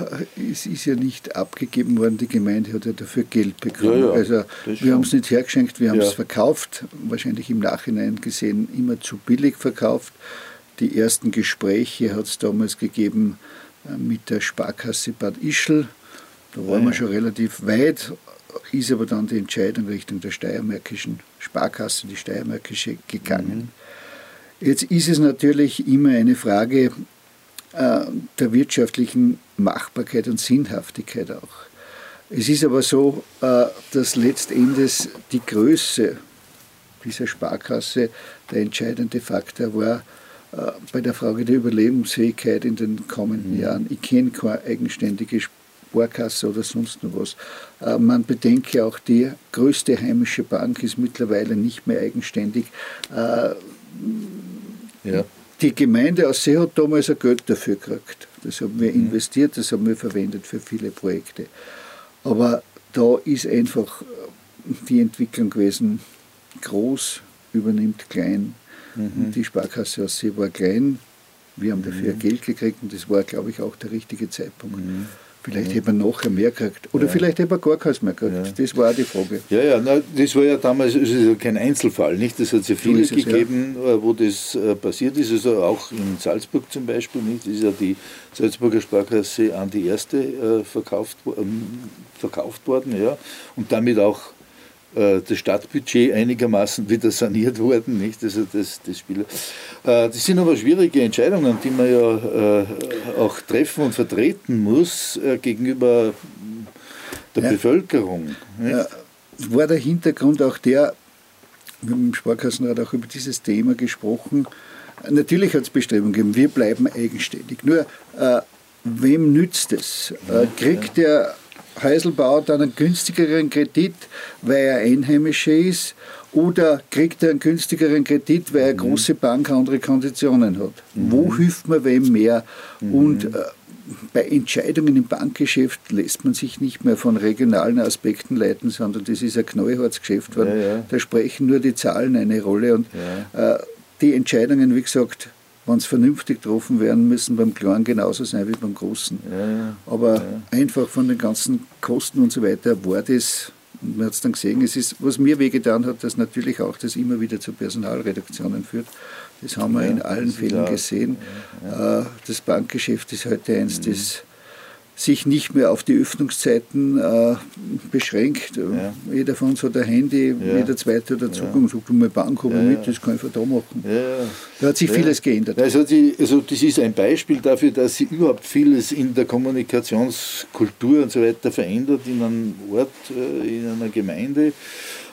es ist ja nicht abgegeben worden, die Gemeinde hat ja dafür Geld bekommen. Ja, ja, also wir haben es nicht hergeschenkt, wir haben es verkauft, wahrscheinlich im Nachhinein gesehen immer zu billig verkauft. Die ersten Gespräche hat es damals gegeben mit der Sparkasse Bad Ischl da waren wir schon relativ weit, ist aber dann die Entscheidung Richtung der steiermärkischen Sparkasse, die steiermärkische, gegangen. Mhm. Jetzt ist es natürlich immer eine Frage äh, der wirtschaftlichen Machbarkeit und Sinnhaftigkeit auch. Es ist aber so, äh, dass letztendlich die Größe dieser Sparkasse der entscheidende Faktor war äh, bei der Frage der Überlebensfähigkeit in den kommenden mhm. Jahren. Ich kenne keine eigenständige Sparkasse oder sonst noch was. Äh, man bedenke auch, die größte heimische Bank ist mittlerweile nicht mehr eigenständig. Äh, ja. Die Gemeinde aus See hat damals ein Geld dafür gekriegt. Das haben wir mhm. investiert, das haben wir verwendet für viele Projekte. Aber da ist einfach die Entwicklung gewesen, groß übernimmt klein. Mhm. Die Sparkasse aus See war klein. Wir haben dafür mhm. Geld gekriegt und das war, glaube ich, auch der richtige Zeitpunkt. Mhm. Vielleicht ja. hätte man nachher mehr gekriegt. Oder ja. vielleicht hätte man gar keins mehr gekriegt. Ja. Das war auch die Frage. Ja, ja, na, das war ja damals also kein Einzelfall. Nicht? Das hat es ja viele so gegeben, es, äh, wo das äh, passiert ist. Also auch in Salzburg zum Beispiel. Nicht? Das ist ja die Salzburger Sparkasse an die erste äh, verkauft, ähm, verkauft worden. Ja? Und damit auch das Stadtbudget einigermaßen wieder saniert worden, nicht? Also das, das Spiel. Äh, das sind aber schwierige Entscheidungen, die man ja äh, auch treffen und vertreten muss gegenüber der ja. Bevölkerung. Ja, war der Hintergrund auch der, wir haben im Sparkassenrat auch über dieses Thema gesprochen. Natürlich hat es Bestrebungen gegeben, wir bleiben eigenständig. Nur, äh, wem nützt es? Äh, kriegt der Heiselbauer dann einen günstigeren Kredit, weil er Einheimischer ist? Oder kriegt er einen günstigeren Kredit, weil eine mhm. große Bank andere Konditionen hat? Mhm. Wo hilft man wem mehr? Mhm. Und äh, bei Entscheidungen im Bankgeschäft lässt man sich nicht mehr von regionalen Aspekten leiten, sondern das ist ein Knallhartsgeschäft. Ja, ja. Da sprechen nur die Zahlen eine Rolle. Und ja. äh, die Entscheidungen, wie gesagt, wenn es vernünftig getroffen werden müssen, beim Kleinen genauso sein wie beim Großen. Aber einfach von den ganzen Kosten und so weiter war das und man hat es dann gesehen, es ist, was mir wehgetan hat, dass natürlich auch das immer wieder zu Personalreduktionen führt. Das haben wir ja, in allen Fällen gesehen. Ja, äh, das Bankgeschäft ist heute eins, mhm. das sich nicht mehr auf die Öffnungszeiten äh, beschränkt. Ja. Jeder von uns hat ein Handy, ja. jeder zweite hat Zugang, ja. sagt, du mal Bank, ja, mit, das kann ich von da machen. Da hat sich vieles geändert. Also, die, also das ist ein Beispiel dafür, dass sich überhaupt vieles in der Kommunikationskultur und so weiter verändert in einem Ort, äh, in einer Gemeinde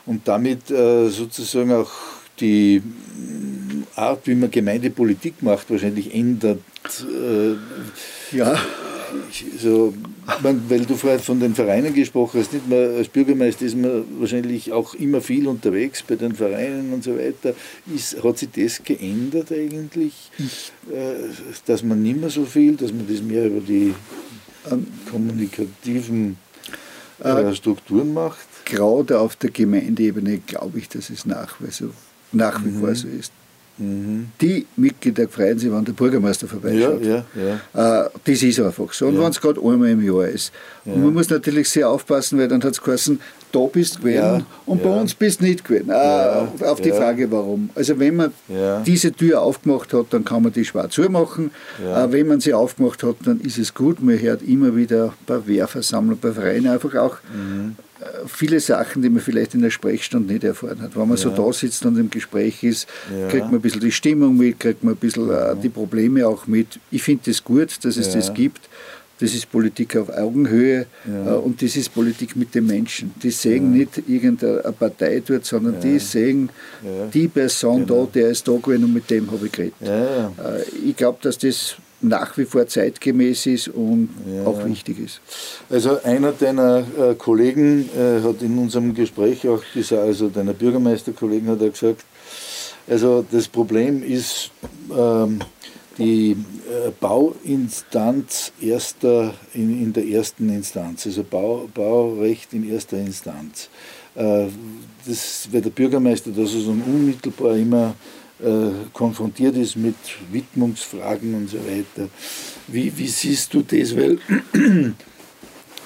und damit äh, sozusagen auch die Art, wie man Gemeindepolitik macht, wahrscheinlich ändert. Äh, ja so, man, weil du vorher von den Vereinen gesprochen hast, nicht mehr als Bürgermeister ist man wahrscheinlich auch immer viel unterwegs bei den Vereinen und so weiter. Ist, hat sich das geändert eigentlich, äh, dass man nicht mehr so viel, dass man das mehr über die kommunikativen äh, Strukturen macht? Gerade auf der Gemeindeebene glaube ich, dass es nach, so, nach wie mhm. vor so ist. Mhm. Die Mitglieder freuen sich, wenn der Bürgermeister vorbeischaut. Ja, ja, ja. Äh, das ist einfach so. Und ja. wenn es gerade einmal im Jahr ist. Und man muss natürlich sehr aufpassen, weil dann hat es geheißen, da bist du gewesen und bei uns bist du nicht gewesen. Äh, auf die Frage, warum. Also wenn man diese Tür aufgemacht hat, dann kann man die schwarz zumachen. Äh, wenn man sie aufgemacht hat, dann ist es gut. Man hört immer wieder bei Wehrversammlungen, bei Vereinen einfach auch mhm viele Sachen, die man vielleicht in der Sprechstunde nicht erfahren hat. Wenn man ja. so da sitzt und im Gespräch ist, ja. kriegt man ein bisschen die Stimmung mit, kriegt man ein bisschen ja. Äh, die Probleme auch mit. Ich finde es das gut, dass es das gibt. Das ist Politik auf Augenhöhe äh, und das ist Politik mit den Menschen. Die sehen nicht irgendeine Partei dort, sondern die sehen die Person genau. da, der ist da gewesen und mit dem habe ich geredet. Äh, ich glaube, dass das nach wie vor zeitgemäß ist und ja. auch wichtig ist. Also einer deiner äh, Kollegen äh, hat in unserem Gespräch auch gesagt, also deiner Bürgermeisterkollegen hat er gesagt, also das Problem ist ähm, die äh, Bauinstanz erster, in, in, der ersten Instanz, also Bau, Baurecht in erster Instanz. Äh, das, weil der Bürgermeister da sozusagen unmittelbar immer konfrontiert ist mit Widmungsfragen und so weiter. Wie, wie siehst du das? Weil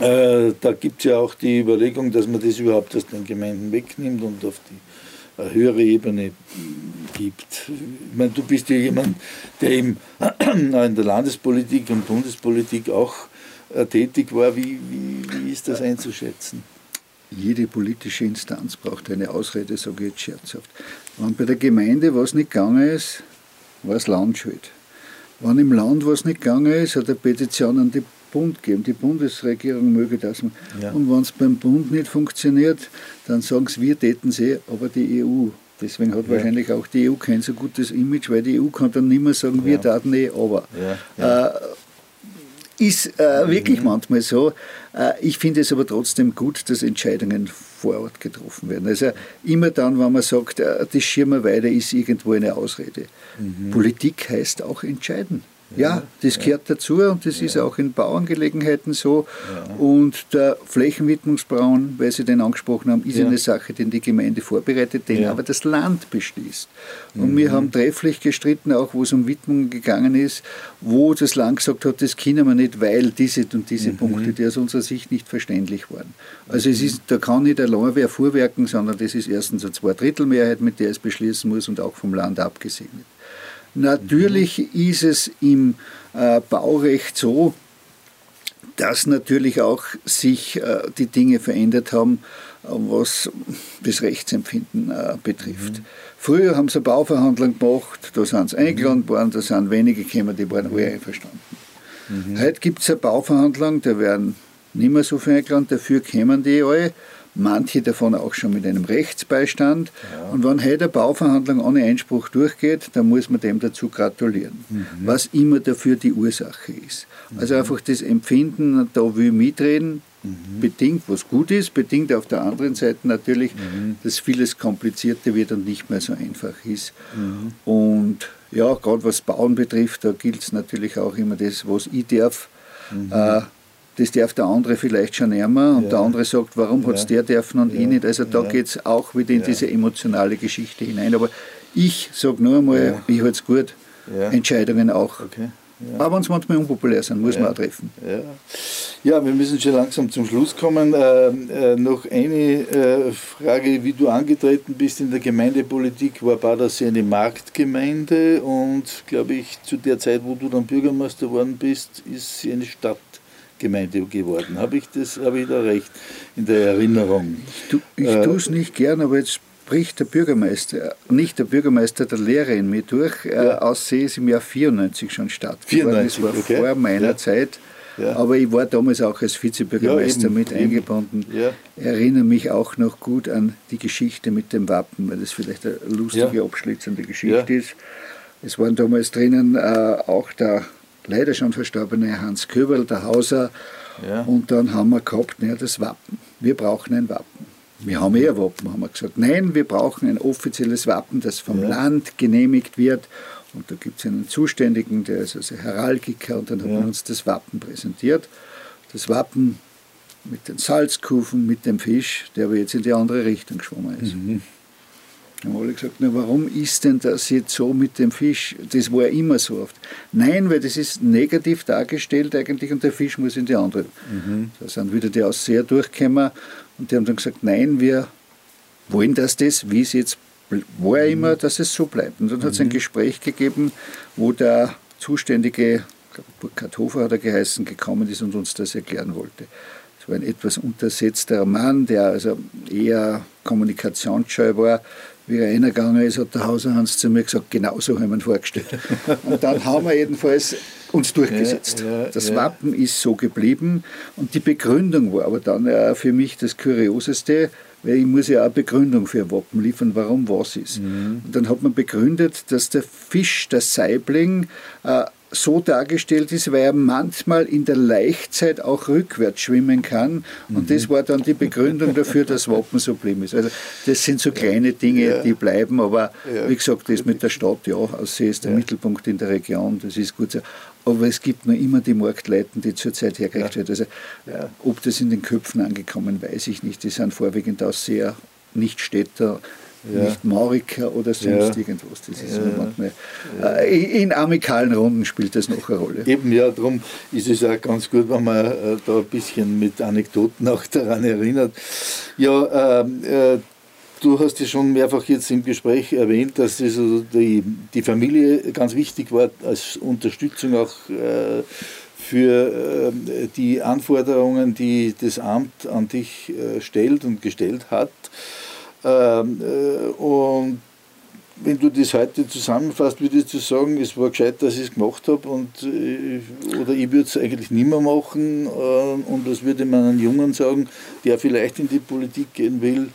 äh, da gibt es ja auch die Überlegung, dass man das überhaupt aus den Gemeinden wegnimmt und auf die äh, höhere Ebene gibt. Ich meine, du bist ja jemand, der eben in der Landespolitik und Bundespolitik auch äh, tätig war. Wie, wie, wie ist das einzuschätzen? jede politische Instanz braucht eine Ausrede, sage ich jetzt scherzhaft. Wenn bei der Gemeinde was nicht gegangen ist, war es Land schuld. Wenn im Land was nicht gegangen ist, hat eine Petition an den Bund gegeben. Die Bundesregierung möge das. Ja. Und wenn es beim Bund nicht funktioniert, dann sagen sie, wir täten sie, aber die EU. Deswegen hat ja. wahrscheinlich auch die EU kein so gutes Image, weil die EU kann dann nicht mehr sagen, ja. wir taten eh, aber. Äh, ist äh, wirklich mhm. manchmal so. Äh, ich finde es aber trotzdem gut, dass Entscheidungen vor Ort getroffen werden. Also immer dann, wenn man sagt, äh, das schirmen weiter, ist irgendwo eine Ausrede. Mhm. Politik heißt auch entscheiden. Ja, das gehört dazu und das ist auch in Bauangelegenheiten so. Und der Flächenwidmungsbraun, weil Sie den angesprochen haben, ist eine Sache, die die Gemeinde vorbereitet, den aber das Land beschließt. Und mhm. wir haben trefflich gestritten, auch wo es um Widmungen gegangen ist, wo das Land gesagt hat, das können wir nicht, weil diese und diese mhm. Punkte, die aus unserer Sicht nicht verständlich waren. Also es ist, da kann nicht allein wer vorwerken, sondern das ist erstens eine Zweidrittelmehrheit, mit der es beschließen muss und auch vom Land abgesegnet. Natürlich ist es im äh, Baurecht so, dass natürlich auch sich äh, die Dinge verändert haben, äh, was das Rechtsempfinden äh, betrifft. Mhm. Früher haben sie eine Bauverhandlung gemacht, da sind sie eingeladen worden, da sind wenige gekommen, die waren alle einverstanden. Mhm. Heute gibt es eine Bauverhandlung, da werden nicht mehr so viele eingeladen, dafür kämen die alle manche davon auch schon mit einem Rechtsbeistand. Ja. Und wenn heute eine Bauverhandlung ohne Einspruch durchgeht, dann muss man dem dazu gratulieren, mhm. was immer dafür die Ursache ist. Mhm. Also einfach das Empfinden, da will ich mitreden, mhm. bedingt, was gut ist, bedingt auf der anderen Seite natürlich, mhm. dass vieles komplizierter wird und nicht mehr so einfach ist. Mhm. Und ja, gerade was Bauen betrifft, da gilt es natürlich auch immer das, was ich darf. Mhm. Äh, das darf der andere vielleicht schon einmal und ja. der andere sagt, warum hat es der dürfen und ja. ich nicht. Also da ja. geht es auch wieder in diese emotionale Geschichte hinein. Aber ich sage nur einmal, ich halte es gut, Entscheidungen auch. Okay. Ja. Aber wenn es manchmal unpopulär sind, muss ja. man auch treffen. Ja. ja, wir müssen schon langsam zum Schluss kommen. Äh, äh, noch eine äh, Frage, wie du angetreten bist in der Gemeindepolitik, war Badersee eine Marktgemeinde und glaube ich, zu der Zeit, wo du dann Bürgermeister geworden bist, ist sie eine Stadt. Gemeinde geworden. Habe ich, das, habe ich da recht in der Erinnerung? Ich, äh, tue es nicht gern, aber jetzt spricht der Bürgermeister, nicht der Bürgermeister der Lehre in mir durch. Äh, ja. Äh, Aussee ist im Jahr 94 schon stattgefunden. Das war okay. vor meiner ja. Zeit. Ja. Aber ich war damals auch als Vizebürgermeister ja, mit eben. eingebunden. Ja. Erinnere mich auch noch gut an die Geschichte mit dem Wappen, weil das vielleicht eine lustige, abschließende Geschichte ist. Es waren damals drinnen äh, auch der leider schon verstorbene Hans Köberl, der Hauser. Ja. Und dann haben wir gehabt, naja, das Wappen. Wir brauchen ein Wappen. Wir haben eh ein Wappen, haben wir gesagt. Nein, wir brauchen ein offizielles Wappen, das vom ja. Land genehmigt wird. Und da gibt es einen Zuständigen, der ist also Heraldiker, und dann ja. haben wir uns das Wappen präsentiert. Das Wappen mit den Salzkufen, mit dem Fisch, der aber jetzt in die andere Richtung geschwommen ist. Mhm. Dann haben alle gesagt, na, warum ist denn das jetzt so mit dem Fisch? Das war immer so oft. Nein, weil das ist negativ dargestellt eigentlich und der Fisch muss in die andere. Mhm. Da sind wieder die Ausseher durchgekommen und die haben dann gesagt, nein, wir wollen, dass das, wie es jetzt war, mhm. immer, dass es so bleibt. Und dann mhm. hat es ein Gespräch gegeben, wo der zuständige, Burkhard Hofer hat er geheißen, gekommen ist und uns das erklären wollte. Es war ein etwas untersetzter Mann, der also eher kommunikationsscheu war wie er reingegangen ist, hat der Hauserhans zu mir gesagt, genau so haben wir ihn vorgestellt. Und dann haben wir jedenfalls uns durchgesetzt. Ja, ja, das ja. Wappen ist so geblieben und die Begründung war aber dann für mich das Kurioseste, weil ich muss ja auch eine Begründung für ein Wappen liefern, warum was ist. Mhm. Und dann hat man begründet, dass der Fisch, der Saibling, äh, so dargestellt ist, weil er manchmal in der Laichzeit auch rückwärts schwimmen kann. Und mhm. das war dann die Begründung dafür, dass Wappen so blieb ist. Also das sind so kleine Dinge, ja. die bleiben, aber ja. wie gesagt, das mit der Stadt, ja, Aussee ist der ja. Mittelpunkt in der Region, das ist gut so. Aber es gibt nur immer die Marktleiten, die zurzeit hergekriegt werden. Also ob das in den Köpfen angekommen, weiß ich nicht. Die sind vorwiegend aus sehr Nicht-Städter ja. nicht Mauriker oder sonst ja. irgendwas. Das ist ja. manchmal, äh, in amikalen Runden spielt das noch eine Rolle. Eben, ja, darum ist es auch ganz gut, wenn man äh, da ein bisschen mit Anekdoten auch daran erinnert. Ja, ähm, äh, Du hast ja schon mehrfach jetzt im Gespräch erwähnt, dass also die, die Familie ganz wichtig war als Unterstützung auch äh, für äh, die Anforderungen, die das Amt an dich äh, stellt und gestellt hat. Ähm, äh, und wenn du das heute zusammenfasst, würdest du sagen, es war gescheit, dass ich es gemacht habe und, äh, oder ich würde es eigentlich nicht mehr machen äh, und was würde man einem Jungen sagen, der vielleicht in die Politik gehen will,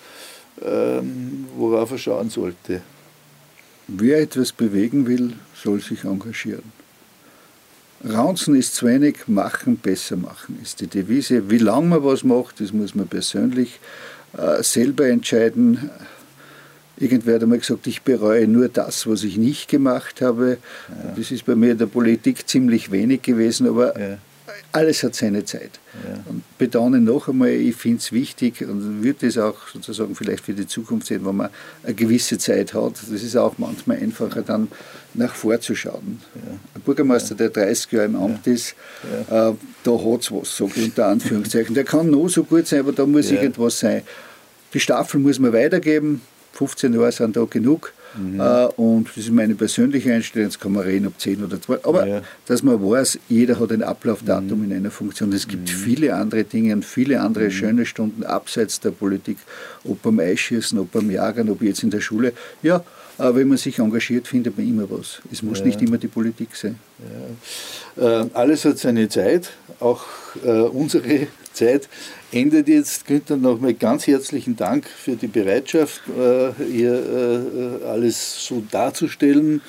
ähm, worauf er schauen sollte? Wer etwas bewegen will, soll sich engagieren. Raunzen ist zu wenig, machen besser machen ist die Devise. Wie lange man was macht, das muss man persönlich selber entscheiden. Irgendwer hat einmal gesagt, ich bereue nur das, was ich nicht gemacht habe. Ja. Das ist bei mir in der Politik ziemlich wenig gewesen, aber ja. alles hat seine Zeit. Ja. Und betone noch einmal, ich finde es wichtig und würde es auch sozusagen vielleicht für die Zukunft sehen, wenn man eine gewisse Zeit hat. Das ist auch manchmal einfacher, dann nach vorzuschauen. Ein Bürgermeister, der 30 Jahre im Amt ist, äh, da hat es was, ich unter Anführungszeichen. Der kann noch so gut sein, aber da muss irgendwas sein. Die Staffel muss man weitergeben. 15 Jahre sind da genug. Mhm. Äh, und das ist meine persönliche Einstellung, jetzt kann man reden, ob 10 oder 12. Aber ja. dass man weiß, jeder hat ein Ablaufdatum mhm. in einer Funktion. Es gibt mhm. viele andere Dinge und viele andere mhm. schöne Stunden abseits der Politik, ob beim Eischießen, ob beim Jagern, ob jetzt in der Schule. Ja, aber wenn man sich engagiert, findet man immer was. Es muss ja. nicht immer die Politik sein. Ja. Äh, alles hat seine Zeit, auch äh, unsere Zeit endet jetzt. Günther, nochmal ganz herzlichen Dank für die Bereitschaft, äh, hier äh, alles so darzustellen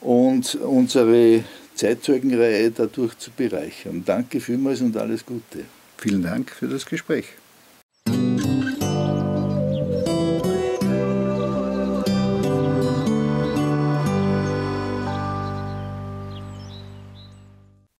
und unsere Zeitzeugenreihe dadurch zu bereichern. Danke vielmals und alles Gute. Vielen Dank für das Gespräch.